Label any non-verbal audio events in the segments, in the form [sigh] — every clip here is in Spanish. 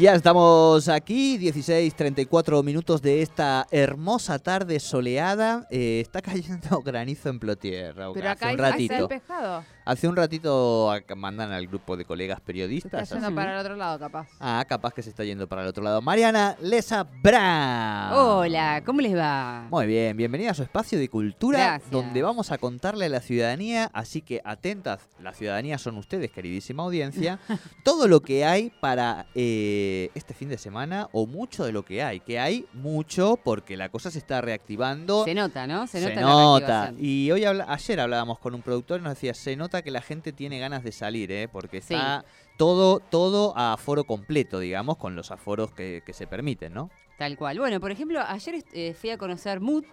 Ya estamos aquí, 16, 34 minutos de esta hermosa tarde soleada. Eh, está cayendo [laughs] granizo en Plotier, Raúl, Pero hace un hay- ratito. Hace un ratito mandan al grupo de colegas Se está periodistas. yendo así. para el otro lado, capaz. Ah, capaz que se está yendo para el otro lado. Mariana Lesa Brown. Hola, ¿cómo les va? Muy bien, bienvenida a su espacio de cultura Gracias. donde vamos a contarle a la ciudadanía, así que atentas, la ciudadanía son ustedes, queridísima audiencia, [laughs] todo lo que hay para eh, este fin de semana o mucho de lo que hay, que hay mucho porque la cosa se está reactivando. Se nota, ¿no? Se Se nota. la nota. reactivación. Y hoy habla- ayer hablábamos con un productor y nos decía, se nota que la gente tiene ganas de salir, ¿eh? porque Sí. está todo, todo a aforo completo, digamos, con los aforos que, que se permiten, ¿no? Tal cual. Bueno, por ejemplo, ayer eh, fui a conocer Mood,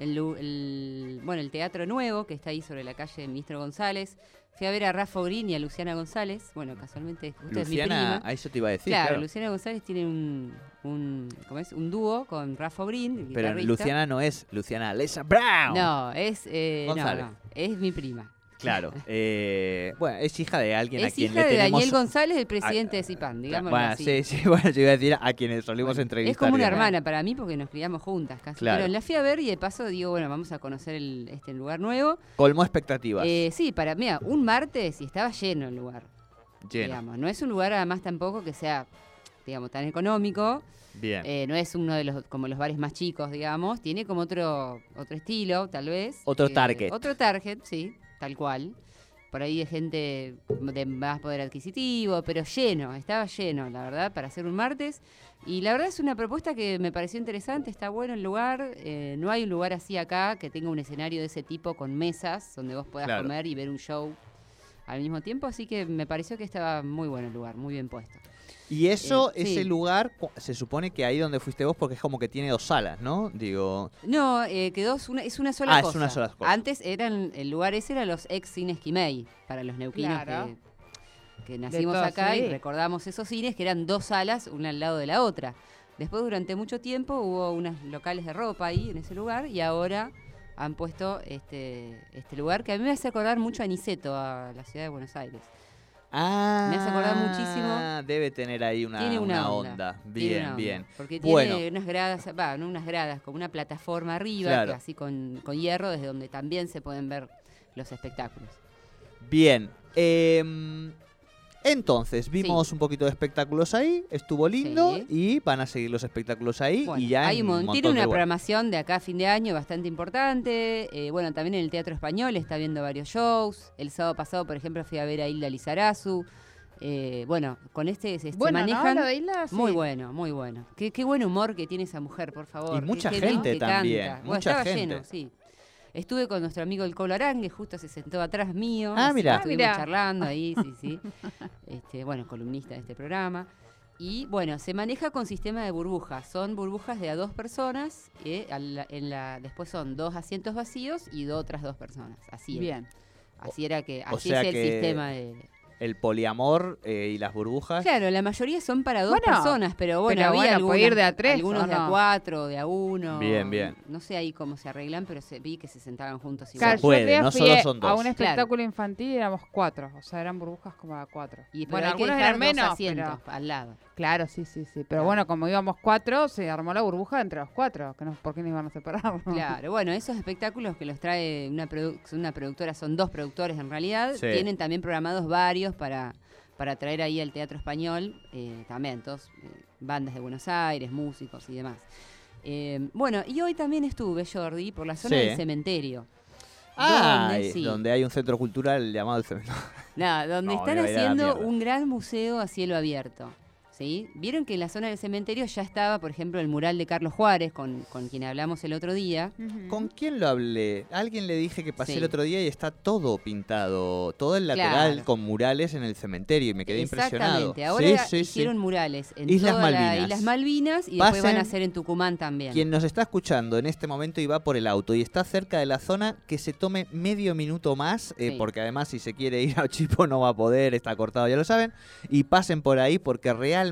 el, bueno, el teatro nuevo que está ahí sobre la calle Ministro González. Fui a ver a Rafa Green y a Luciana González. Bueno, casualmente, justo es mi Luciana, prima. a eso te iba a decir. claro, claro. Luciana González tiene un, un, ¿cómo es? un dúo con Rafa el Pero. Luciana no es Luciana Lesa Brown. No, es, eh, no, es mi prima. Claro. eh, bueno, es hija de alguien a Es quien hija le de tenemos... Daniel González, el presidente de CIPAN, digamos Bueno, así. sí, sí, [laughs] bueno, yo iba a decir a quienes solemos Bueno, entrevistar. Es como una hermana para mí porque nos criamos juntas casi. Claro. Pero la fui a ver y de paso digo, bueno, vamos a conocer el, este lugar nuevo. Colmó expectativas. Eh, sí, para mí, un martes y estaba lleno el lugar. Lleno. Digamos. No es un lugar además tampoco que sea, digamos, tan económico. Bien. Eh, no es uno de los como los bares más chicos, digamos. Tiene como otro otro estilo, tal vez. Otro Eh, target. Otro target, sí, tal cual. Por ahí de gente de más poder adquisitivo, pero lleno, estaba lleno, la verdad, para hacer un martes. Y la verdad es una propuesta que me pareció interesante, está bueno el lugar. eh, no hay un lugar así acá que tenga un escenario de ese tipo con mesas donde vos puedas Claro. comer y ver un show al mismo tiempo. Así que me pareció que estaba muy bueno el lugar, muy bien puesto. y eso, eh, ese sí. lugar, se supone que ahí donde fuiste vos, porque es como que tiene dos salas, ¿no? Digo, No, eh, quedó es una, es una sola Ah, es una sola cosa. Antes eran, el lugar ese era los ex cines Quimei, para los neuquinos Claro. que, que nacimos acá y recordamos esos cines que eran dos salas, una al lado de la otra. Después durante mucho tiempo hubo unos locales de ropa ahí en ese lugar y ahora han puesto este, este lugar que a mí me hace acordar mucho a Niceto, a la ciudad de Buenos Aires. ah, Me hace acordar muchísimo. Debe tener ahí una, tiene una, onda. onda. tiene Bien, una onda, bien. Porque Bueno. tiene unas gradas, va, no unas gradas, como una plataforma arriba, Claro. que así con, con hierro, desde donde también se pueden ver los espectáculos. Bien. em, entonces, vimos un poquito de espectáculos ahí, estuvo lindo Sí. y van a seguir los espectáculos ahí Bueno, y ya hay un mon- montón tiene una programación de acá a fin de año bastante importante. eh, bueno, también en el Teatro Español está viendo varios shows. El sábado pasado, por ejemplo, fui a ver a Hilda Lizarazu. Eh, bueno, con este se, Bueno, manejan. Isla, sí. Muy bueno, muy bueno. Qué, qué buen humor que tiene esa mujer, por favor. Y Qué- mucha qué gente que también. Bueno, mucha estaba gente. lleno, sí. Estuve con nuestro amigo el Colo Arangue, justo se sentó atrás mío. Ah, que Estuvimos Ah, mirá. charlando ahí, sí, [laughs] sí. Este, bueno, columnista de este programa. Y bueno, se maneja con sistema de burbujas. Son burbujas de a dos personas. eh, a la- en la, después son dos asientos vacíos y do- otras dos personas. Así era. Bien. Así era que, O así sea es el que- sistema de. El poliamor eh, y las burbujas. Claro, la mayoría son para dos Bueno, personas, pero bueno, pero había bueno, algunas, puede ir de a tres, algunos ¿o de a cuatro, de a uno. Bien, bien. No sé ahí cómo se arreglan, pero se, vi que se sentaban juntos. Claro, igual. yo puede, no solo son a dos. un espectáculo infantil y éramos cuatro. O sea, eran burbujas como a cuatro. Y pero bueno, hay que algunos dejar eran dos menos, asientos pero... al lado. Claro, sí, sí, sí. Pero Claro. bueno, como íbamos cuatro, se armó la burbuja entre los cuatro. Que no, ¿Por qué no iban a separar? Claro, bueno, esos espectáculos que los trae una, produ- una productora, son dos productores en realidad, Sí. tienen también programados varios para, para traer ahí al teatro español, eh, también, todos, eh, bandas de Buenos Aires, músicos y demás. Eh, bueno, y hoy también estuve, Jordi, por la zona Sí. del cementerio. Ah, donde, y- sí, donde hay un centro cultural llamado el cementerio. nada, donde [laughs] No, están haciendo un gran museo a cielo abierto. ¿Sí? Vieron que en la zona del cementerio ya estaba, por ejemplo, el mural de Carlos Juárez, con, con quien hablamos el otro día. ¿Con quién lo hablé? Alguien le dije que pasé Sí. el otro día y está todo pintado, todo el lateral Claro. con murales en el cementerio y me quedé impresionado. Exactamente. Ahora Sí, sí, sí. hicieron murales en Islas todas las Malvinas. Islas Malvinas y después van a hacer en Tucumán también. Quien nos está escuchando en este momento y va por el auto y está cerca de la zona, que se tome medio minuto más, eh, Sí. porque además si se quiere ir a Chipo no va a poder, está cortado, ya lo saben, y pasen por ahí porque realmente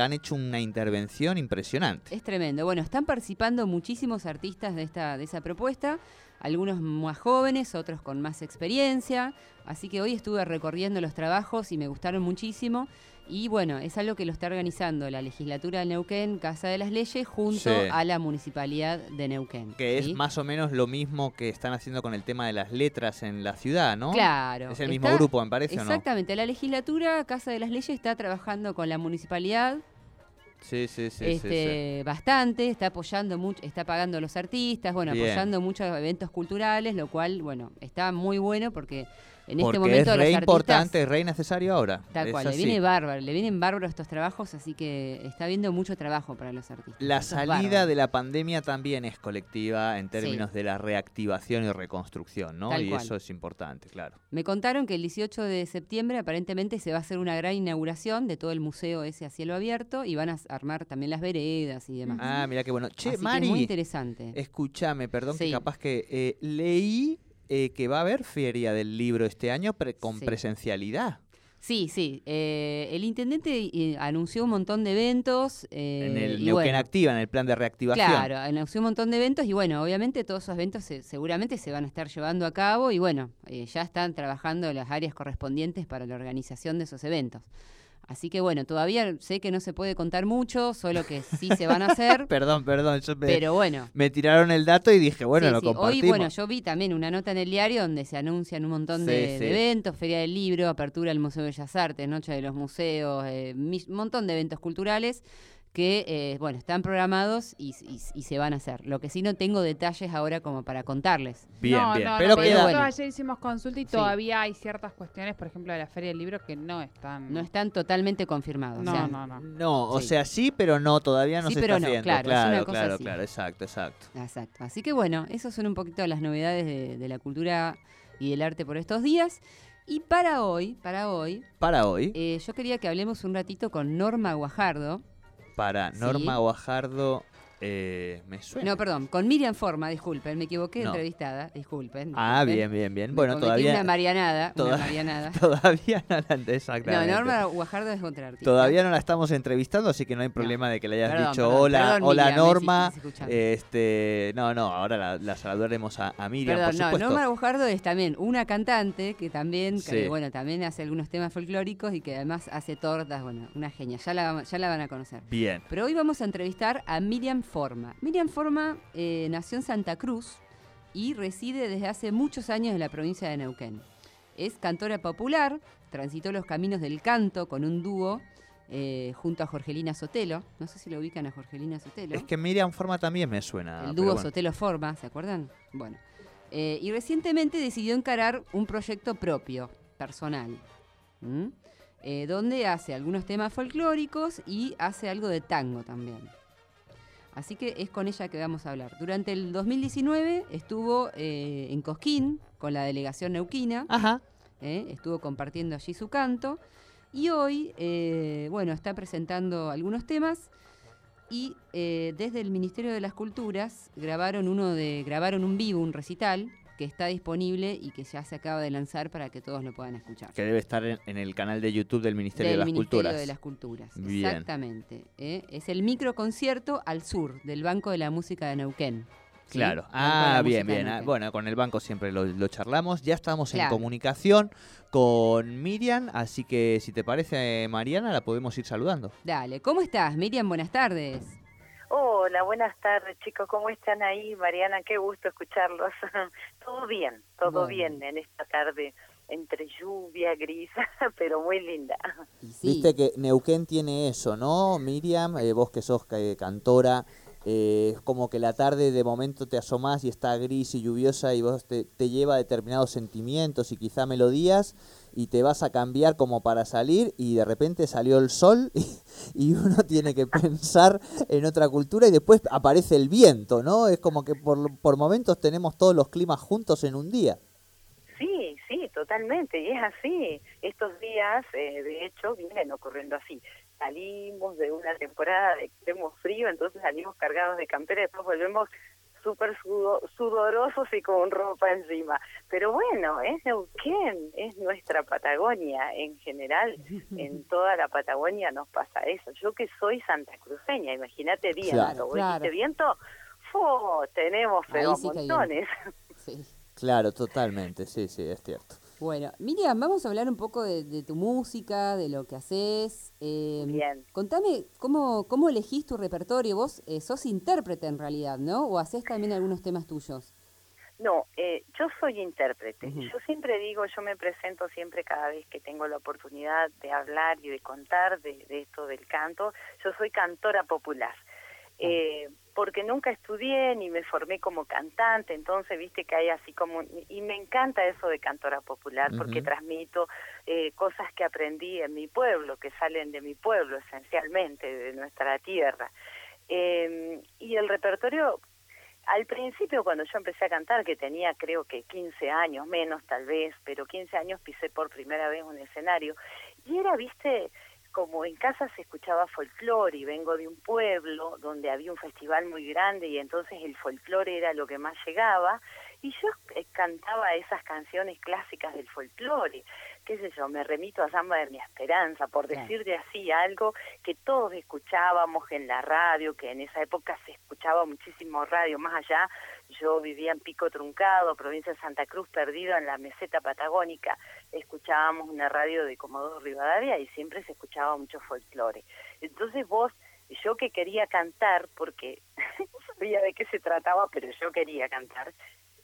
han hecho una intervención impresionante. Es tremendo. Bueno, están participando muchísimos artistas de esta de esa propuesta, algunos más jóvenes, otros con más experiencia. Así que hoy estuve recorriendo los trabajos y me gustaron muchísimo. Y bueno, es algo que lo está organizando la legislatura de Neuquén, Casa de las Leyes, junto Sí. a la municipalidad de Neuquén. Que ¿sí? es más o menos lo mismo que están haciendo con el tema de las letras en la ciudad, ¿no? Claro. Es el mismo está- grupo, me parece, ¿o no? Exactamente. La legislatura, Casa de las Leyes, está trabajando con la municipalidad Sí, sí, sí, sí, este, bastante, está apoyando mucho, está pagando a los artistas, bueno, Bien. apoyando muchos eventos culturales, lo cual, bueno, está muy bueno porque en Porque este momento es los re artistas, importante, es re necesario ahora. tal cual, le viene bárbaro, le vienen bárbaros estos trabajos, así que está habiendo mucho trabajo para los artistas. La Eso salida de la pandemia también es colectiva en términos de la reactivación y reconstrucción, ¿no? Tal y cual. eso es importante, claro. Me contaron que el 18 de septiembre aparentemente se va a hacer una gran inauguración de todo el museo ese a cielo abierto y van a armar también las veredas y demás. Ah, mira qué bueno. Che, Así que Mari, es muy interesante. escúchame, perdón que capaz que eh, leí eh, que va a haber feria del libro este año pre- con Sí. presencialidad. Sí, sí. eh, el intendente eh, anunció un montón de eventos. eh, en el Neuquén bueno, Activa, en el plan de reactivación. Claro, anunció un montón de eventos y bueno, obviamente todos esos eventos se- seguramente se van a estar llevando a cabo y bueno, eh, ya están trabajando las áreas correspondientes para la organización de esos eventos. Así que bueno, todavía sé que no se puede contar mucho, solo que sí se van a hacer, [laughs] Perdón, perdón, yo me, pero bueno. me tiraron el dato y dije, bueno, Sí, lo sí. compartimos. Hoy, bueno, yo vi también una nota en el diario donde se anuncian un montón de, Sí, de sí. eventos, Feria del Libro, apertura del Museo de Bellas Artes, Noche de los Museos, eh, un montón de eventos culturales que, eh, bueno, están programados y, y- y se van a hacer. Lo que sí no tengo detalles ahora como para contarles. Bien, no, bien. no, pero no, pero queda... nosotros bueno. ayer hicimos consulta y Sí. todavía hay ciertas cuestiones, por ejemplo, de la Feria del Libro que no están. No están totalmente confirmados. No, o sea, no, no. No, o Sí. sea, sí, pero no, todavía no Sí, se pero está no, haciendo. claro, es claro, una cosa claro, así. claro, exacto, exacto. Exacto. Así que bueno, esas son un poquito las novedades de, de la cultura y del arte por estos días. Y para hoy, para hoy, Para hoy, eh, yo quería que hablemos un ratito con Norma Guajardo. Para sí. Norma Guajardo, eh, me suena. No, perdón, con Miriam Forma, disculpen, me equivoqué No. entrevistada, disculpen. ah, bien, bien, bien. Bueno, todavía, Una marianada, toda- una marianada. [laughs] todavía no la, No, exactamente. Norma Guajardo es otra artista. Todavía no la estamos entrevistando, así que no hay problema de que le hayas Perdón, dicho perdón, hola, perdón, hola Miriam, Norma. Este, no, no, ahora la, la saludaremos a, a Miriam, Perdón, por no. Norma Guajardo es también una cantante que también, Sí. que, bueno, también hace algunos temas folclóricos y que además hace tortas, bueno, una genia, ya la, ya la van a conocer. Bien. Pero hoy vamos a entrevistar a Miriam Forma. Miriam Forma eh, nació en Santa Cruz y reside desde hace muchos años en la provincia de Neuquén. Es cantora popular, transitó los caminos del canto con un dúo eh, junto a Jorgelina Sotelo. No sé si lo ubican a Jorgelina Sotelo. Es que Miriam Forma también me suena. El dúo bueno. Sotelo Forma, ¿se acuerdan? Bueno. Eh, y recientemente decidió encarar un proyecto propio, personal. Eh, donde hace algunos temas folclóricos y hace algo de tango también. Así que es con ella que vamos a hablar. Durante el 2019 estuvo eh, en Cosquín con la delegación neuquina. Ajá. ¿eh? estuvo compartiendo allí su canto y hoy, eh, bueno, está presentando algunos temas y desde el Ministerio de las Culturas grabaron uno de grabaron un vivo, un recital que está disponible y que ya se acaba de lanzar para que todos lo puedan escuchar. Que debe estar en, en el canal de YouTube del Ministerio del de las Ministerio Culturas. de las Culturas, Bien. exactamente. ¿eh? Es el microconcierto al sur del Banco de la Música de Neuquén. ¿sí? Claro. Ah, bien, bien. Ah. Bueno, con el banco siempre lo, lo charlamos. Ya estamos en comunicación con Miriam, así que si te parece, Mariana, la podemos ir saludando. Dale, ¿cómo estás? Miriam, buenas tardes. Hola, buenas tardes chicos, ¿cómo están ahí? Mariana, qué gusto escucharlos. [laughs] todo bien, todo Bueno. bien en esta tarde, entre lluvia, gris, [laughs] pero muy linda. Sí. Viste que Neuquén tiene eso, ¿no? Miriam, eh, vos que sos eh, cantora, eh, es como que la tarde de momento te asomás y está gris y lluviosa y vos te, te lleva determinados sentimientos y quizá melodías y te vas a cambiar como para salir y de repente salió el sol [laughs] y, y uno [laughs] tiene que pensar en otra cultura y después aparece el viento, ¿no? Es como que por, por momentos tenemos todos los climas juntos en un día. Sí, sí, totalmente, y es así. Estos días, eh, de hecho, vienen ocurriendo así. Salimos de una temporada de extremo frío, entonces salimos cargados de campera y después volvemos súper sudo- sudorosos y con ropa encima. Pero bueno, es Neuquén, es nuestra Patagonia en general. En [laughs] toda la Patagonia nos pasa eso. Yo que soy santacruceña, imagínate viento. Claro. ¿Vos Claro. dijiste viento? Tenemos pero sí montones. Sí. Claro, totalmente, sí, sí, es cierto. Bueno, Miriam, vamos a hablar un poco de, de tu música, de lo que haces. Eh, Bien. Contame, ¿cómo, ¿cómo elegís tu repertorio? Vos eh, sos intérprete en realidad, ¿no? ¿O haces también algunos temas tuyos? No, eh, yo soy intérprete. Yo siempre digo, yo me presento siempre cada vez que tengo la oportunidad de hablar y de contar de, de esto del canto. Yo soy cantora popular. Eh, porque nunca estudié ni me formé como cantante, entonces viste que hay así como... Y me encanta eso de cantora popular porque transmito eh, cosas que aprendí en mi pueblo, que salen de mi pueblo esencialmente, de nuestra tierra. Eh, y el repertorio al principio cuando yo empecé a cantar, que tenía creo que 15 años, menos tal vez, pero 15 años pisé por primera vez un escenario, y era, viste, como en casa se escuchaba folclore y vengo de un pueblo donde había un festival muy grande y entonces el folclore era lo que más llegaba y yo eh, cantaba esas canciones clásicas del folclore, qué sé yo, me remito a Samba de mi Esperanza, por Claro. decirte así algo que todos escuchábamos en la radio, que en esa época se escuchaba muchísimo radio, más allá, yo vivía en Pico Truncado, provincia de Santa Cruz, perdido en la meseta patagónica, escuchábamos una radio de Comodoro Rivadavia y siempre se escuchaba mucho folclore. Entonces vos, yo que quería cantar, porque [laughs] no sabía de qué se trataba, pero yo quería cantar,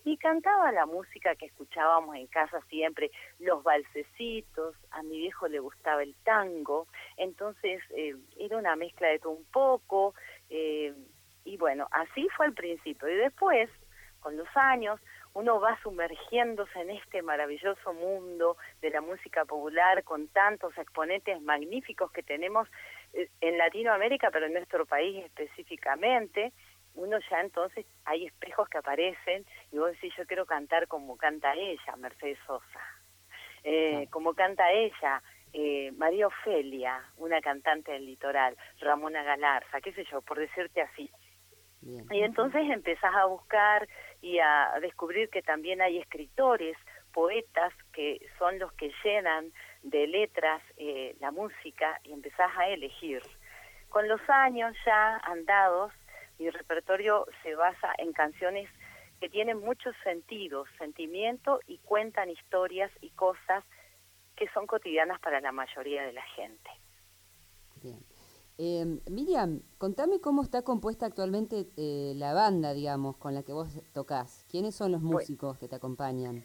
y cantaba la música que escuchábamos en casa siempre, los balsecitos, a mi viejo le gustaba el tango, entonces eh, era una mezcla de todo un poco, eh, y bueno, así fue al principio, y después, con los años, uno va sumergiéndose en este maravilloso mundo de la música popular con tantos exponentes magníficos que tenemos eh, en Latinoamérica, pero en nuestro país específicamente, uno ya entonces hay espejos que aparecen y vos decís, yo quiero cantar como canta ella, Mercedes Sosa, eh, como canta ella, eh, María Ofelia, una cantante del litoral, Ramona Galarza, qué sé yo, por decirte así. Bien. Y entonces empezás a buscar y a descubrir que también hay escritores, poetas, que son los que llenan de letras eh, la música y empezás a elegir. Con los años ya andados, mi repertorio se basa en canciones que tienen muchos sentidos, sentimiento y cuentan historias y cosas que son cotidianas para la mayoría de la gente. Bien. Eh, Miriam, contame cómo está compuesta actualmente eh, la banda, digamos, con la que vos tocas. ¿Quiénes son los Bueno. músicos que te acompañan?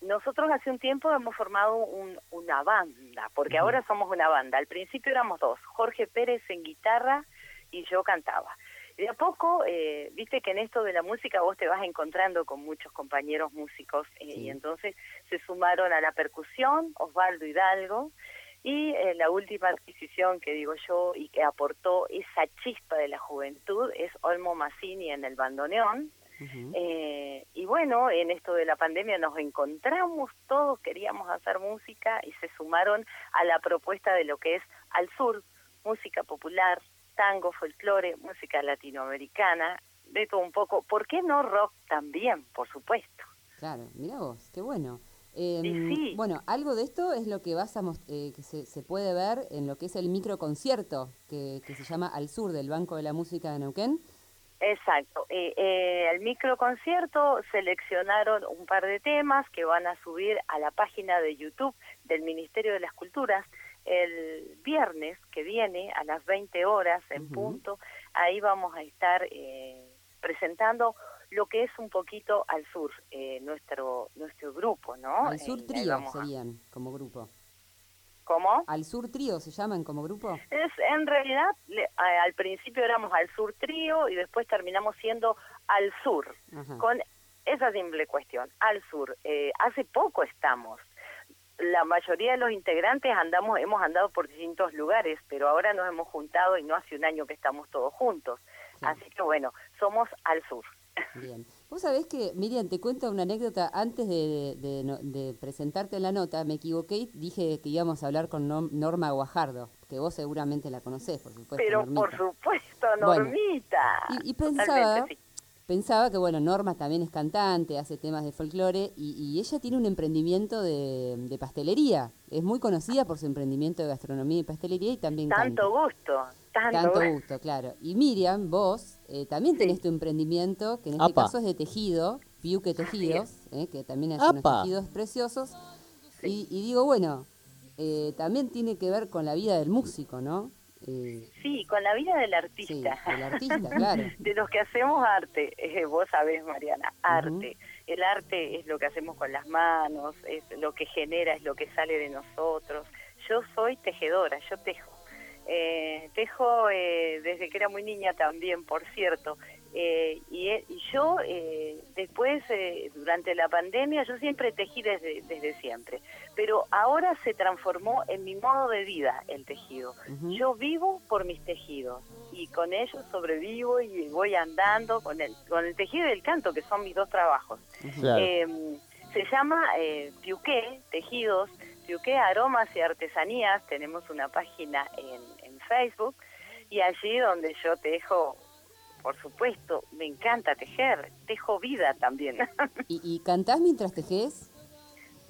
Nosotros hace un tiempo hemos formado un- una banda, porque ahora somos una banda. Al principio éramos dos, Jorge Pérez en guitarra y yo cantaba. Y de a poco, eh, viste que en esto de la música vos te vas encontrando con muchos compañeros músicos eh, Sí. y entonces se sumaron a la percusión Osvaldo Hidalgo y eh, la última adquisición que digo yo y que aportó esa chispa de la juventud es Olmo Massini en el bandoneón. Eh, y bueno, en esto de la pandemia nos encontramos, todos queríamos hacer música y se sumaron a la propuesta de lo que es Al Sur, música popular, tango, folclore, música latinoamericana, de todo un poco. ¿Por qué no rock también, por supuesto? Claro, mira vos, qué bueno. Eh, sí. Bueno, algo de esto es lo que vas a eh, que se, se puede ver en lo que es el microconcierto que, que se llama Al Sur del Banco de la Música de Neuquén. Exacto. Eh, eh, el microconcierto seleccionaron un par de temas que van a subir a la página de YouTube del Ministerio de las Culturas el viernes que viene a las 20 horas en punto. Ahí vamos a estar eh, presentando lo que es un poquito al sur eh, nuestro nuestro grupo, ¿no? Al Sur Eh, ahí Trío serían como grupo. ¿Cómo? ¿Al Sur Trío se llaman como grupo? Es, en realidad, le- a- al principio éramos al sur trío y después terminamos siendo al sur, Ajá. con esa simple cuestión, al sur. Eh, hace poco estamos. La mayoría de los integrantes andamos, hemos andado por distintos lugares, pero ahora nos hemos juntado y no hace un año que estamos todos juntos. Sí. Así que bueno, somos al sur. Bien. Vos sabés que, Miriam, te cuento una anécdota. Antes de, de- no- de presentarte en la nota, me equivoqué y dije que íbamos a hablar con Norma Guajardo, que vos seguramente la conocés, por supuesto. Pero Normita. por supuesto, Bueno, Normita. Y, pensaba, sí. pensaba que, bueno, Norma también es cantante, hace temas de folclore y, y ella tiene un emprendimiento de, pastelería. Es muy conocida por su emprendimiento de gastronomía y pastelería y también Tanto canta. gusto, tanto, Tanto gusto, claro. Y Miriam, vos eh, también tenés tu emprendimiento, que en este Apa. caso es de tejido, Piuque Tejidos, eh, que también hace unos Apa. tejidos preciosos. Y, y digo, bueno, eh, también tiene que ver con la vida del músico, ¿no? Eh, Sí, con la vida del sí, artista. del artista, claro. [laughs] de los que hacemos arte, eh, vos sabés, Mariana, arte. El arte es lo que hacemos con las manos, es lo que genera, es lo que sale de nosotros. Yo soy tejedora, yo tejo. Eh, tejo eh, desde que era muy niña también, por cierto. Eh, y, e- y yo, eh, después, eh, durante la pandemia, yo siempre tejí desde, desde siempre. Pero ahora se transformó en mi modo de vida el tejido. Yo vivo por mis tejidos y con ellos sobrevivo y voy andando con el, con el tejido y el canto, que son mis dos trabajos. Claro. Eh, se llama eh, Piuqué, Tejidos, Piuqué Aromas y Artesanías. Tenemos una página en Facebook y allí donde yo tejo, por supuesto, me encanta tejer, tejo vida también. [laughs] ¿Y, y cantás mientras tejés?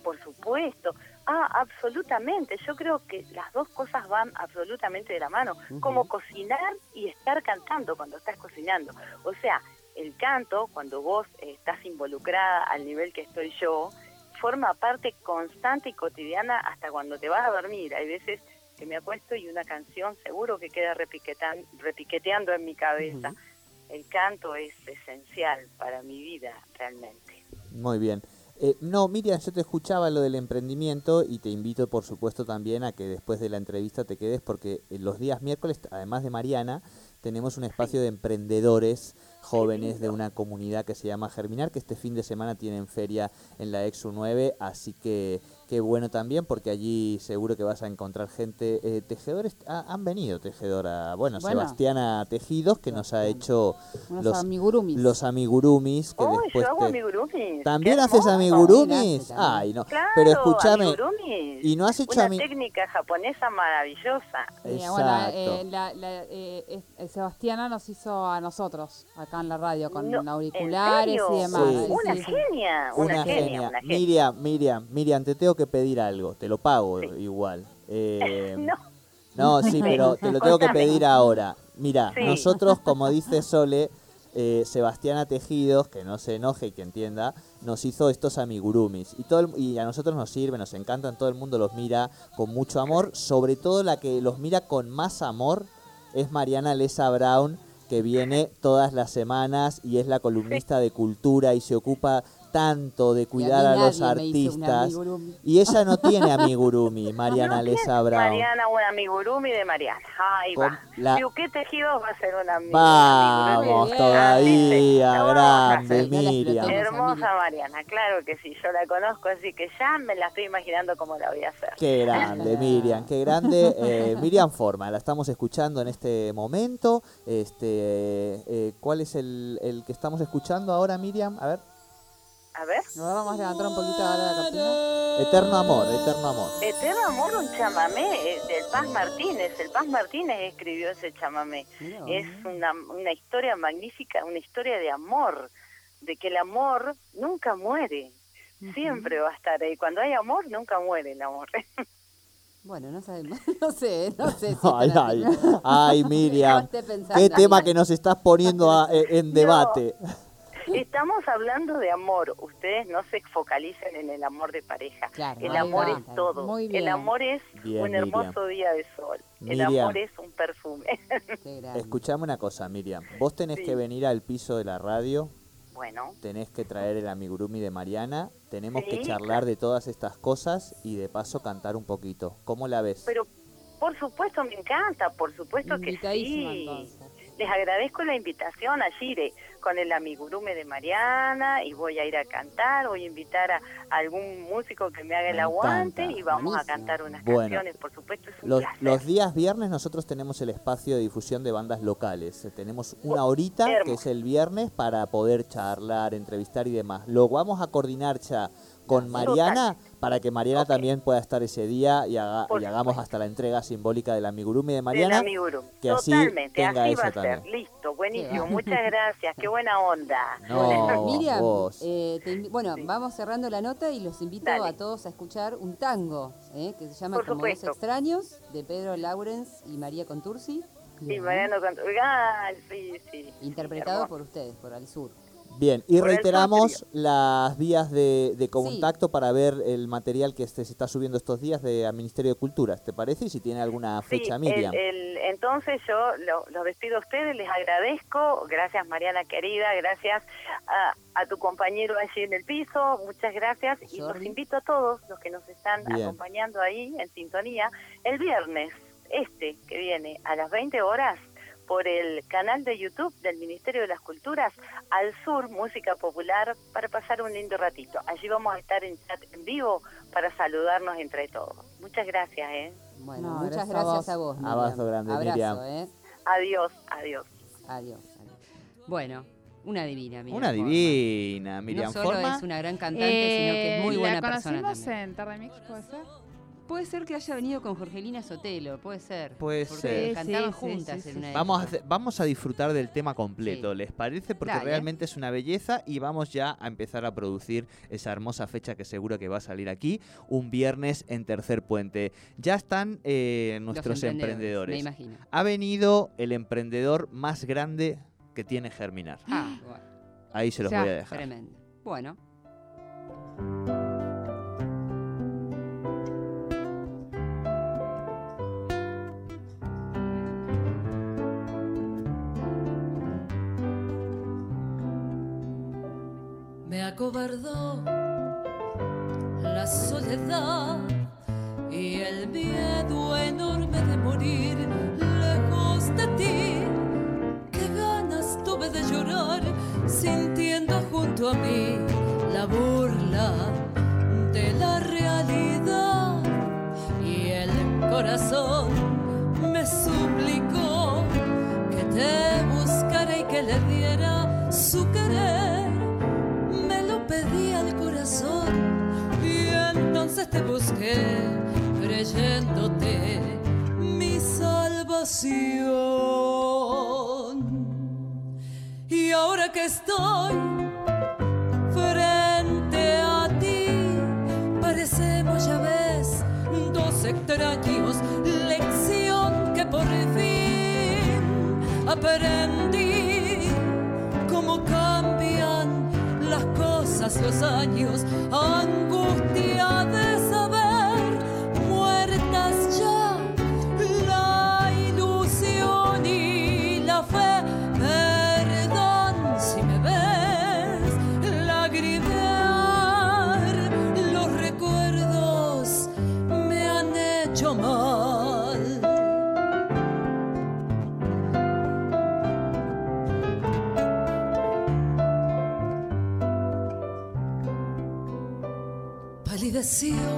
Por supuesto. Ah, absolutamente. Yo creo que las dos cosas van absolutamente de la mano. Como cocinar y estar cantando cuando estás cocinando. O sea, el canto, cuando vos estás involucrada al nivel que estoy yo, forma parte constante y cotidiana hasta cuando te vas a dormir. Hay veces que me acuesto y una canción seguro que queda repiqueteando en mi cabeza. El canto es esencial para mi vida realmente. Muy bien. Eh, no, Miriam, yo te escuchaba lo del emprendimiento y te invito, por supuesto, también a que después de la entrevista te quedes porque en los días miércoles, además de Mariana, tenemos un espacio de emprendedores jóvenes de una comunidad que se llama Germinar, que este fin de semana tienen feria en la Exu 9, así que qué bueno también porque allí seguro que vas a encontrar gente, eh, tejedores, ah, han venido tejedora, bueno, Bueno. Sebastiana Tejidos, que nos ha hecho los, amigurumis. los amigurumis, que Oh, después yo hago te- amigurumis. ¿También Qué haces hermoso. amigurumis? Ay, no. Claro, Pero escúchame, amigurumis. ¿y no has hecho Una técnica japonesa maravillosa. Eh, bueno, eh, la- la- eh, eh, Sebastiana nos hizo a nosotros acá en la radio con No, ¿en auriculares y demás. Sí. Una sí, sí. genia, una, Una genia, genia. una genia. Miriam, Miriam, Miriam, te tengo que pedir algo. Te lo pago Sí. igual. [laughs] Eh, No, no, sí, pero te lo tengo que pedir ahora. Mira, Sí. nosotros, como dice Sole, eh, Sebastiana Tejidos, que no se enoje y que entienda, nos hizo estos amigurumis. Y, todo el- y a nosotros nos sirve, nos encantan, todo el mundo los mira con mucho amor. Sobre todo la que los mira con más amor es Mariana Lesa Brown, que viene todas las semanas y es la columnista de cultura y se ocupa tanto de cuidar a, los un artistas. Y ella no tiene amigurumi, [laughs] Mariana no Lesa Brown. Mariana, un amigurumi de Mariana. Ahí Con va. la- ¿Qué tejidos va a ser Vamos amigurumi? bien. todavía, Ah, grande Miriam. Hermosa Mariana, claro que sí, yo la conozco, así que ya me la estoy imaginando cómo la voy a hacer. Qué grande [laughs] Miriam, qué grande. Eh, Miriam Forma, la estamos escuchando en este momento. Este, eh, ¿Cuál es el, el que estamos escuchando ahora Miriam? A ver. A ver. ¿Lo vamos a levantar un poquito ahora la cortina? Eterno amor, eterno amor. Eterno amor, un chamamé eh, del Paz Martínez. El Paz Martínez escribió ese chamamé. Vos. Es una, una historia magnífica, una historia de amor, de que el amor nunca muere, siempre va a estar ahí. Cuando hay amor, nunca muere el amor. [laughs] Bueno, no sabemos, [laughs] no sé, no sé si Ay, ay, ay Miriam, [laughs] qué tema que nos estás poniendo a- eh, en debate. Estamos hablando de amor. Ustedes no se focalicen en el amor de pareja. Claro, El amor va. es todo. Muy El amor es Bien, un hermoso día de sol. El Miriam. amor es un perfume. [laughs] Escuchame una cosa Miriam, vos tenés Sí. que venir al piso de la radio Bueno, tenés que traer el amigurumi de Mariana, tenemos que charlar de todas estas cosas y de paso cantar un poquito. ¿Cómo la ves? pero por supuesto me encanta, por supuesto que sí. entonces. Les agradezco la invitación a con el amigurume de Mariana y voy a ir a cantar, voy a invitar a algún músico que me haga el aguante encanta. y vamos Buenísimo. a cantar unas Bueno. canciones, por supuesto, es un Los, días viernes nosotros tenemos el espacio de difusión de bandas locales. Eh, Tenemos una horita, que es el viernes, para poder charlar, entrevistar y demás. Lo vamos a coordinar ya con Mariana para que Mariana Ok. también pueda estar ese día y, haga- y hagamos hasta la entrega simbólica del amigurumi de Mariana. amigurume. que así Totalmente, tenga así eso va a ser. también. Listo, buenísimo. Muchas gracias, qué buena onda. No, Miriam, vos. eh, te invi- bueno, Sí. vamos cerrando la nota y los invito Dale. a todos a escuchar un tango eh, que se llama Por Como dos extraños de Pedro Laurens y María Contursi. Y Mariano cantó. Ah, sí, sí. Interpretado por ustedes, por Al Sur. Bien, y reiteramos las vías de, de contacto para ver el material que este se está subiendo estos días de, al Ministerio de Cultura, ¿te parece? Y si tiene alguna Sí, fecha, el- Miriam. el- entonces yo lo- los despido a ustedes, les agradezco, gracias Mariana querida, gracias a, a tu compañero allí en el piso, muchas gracias y los invito a todos los que nos están Bien. acompañando ahí en sintonía el viernes, este que viene a las 20 horas por el canal de YouTube del Ministerio de las Culturas, Al Sur, Música Popular, para pasar un lindo ratito. Allí vamos a estar en chat en vivo para saludarnos entre todos. Muchas gracias, ¿eh? Bueno, No, muchas gracias a a vos. Miriam. Abrazo grande, Abrazo, Miriam. eh. Adiós, adiós. Adiós, adiós. Bueno, una divina, Miriam Una divina, Miriam no solo Forma. es una gran cantante, sino que es muy Eh, buena ¿La persona conocimos también. en Tarde Mix, puede ser? Puede ser que haya venido con Jorgelina Sotelo, puede ser. Puede porque ser. Cantaban sí, juntas sí, en sí, una sí. Vamos a, vamos disfrutar del tema completo, Sí. ¿les parece? Porque Dale. realmente es una belleza y vamos ya a empezar a producir esa hermosa fecha que seguro que va a salir aquí, un viernes en Tercer Puente. Ya están eh, Los nuestros emprendedores. Me imagino. Ha venido el emprendedor más grande que tiene Germinar. Ah, bueno, Ahí se los voy a dejar. tremendo. Bueno, acobardó la soledad y el miedo enorme de morir lejos de ti. Qué ganas tuve de llorar sintiendo junto a mí la burla te busqué creyéndote mi salvación. Y ahora que estoy frente a ti, parecemos ya ves dos extraños, lección que por fin aprendí cómo cambian las cosas, los años, angustia de hecho mal. palideció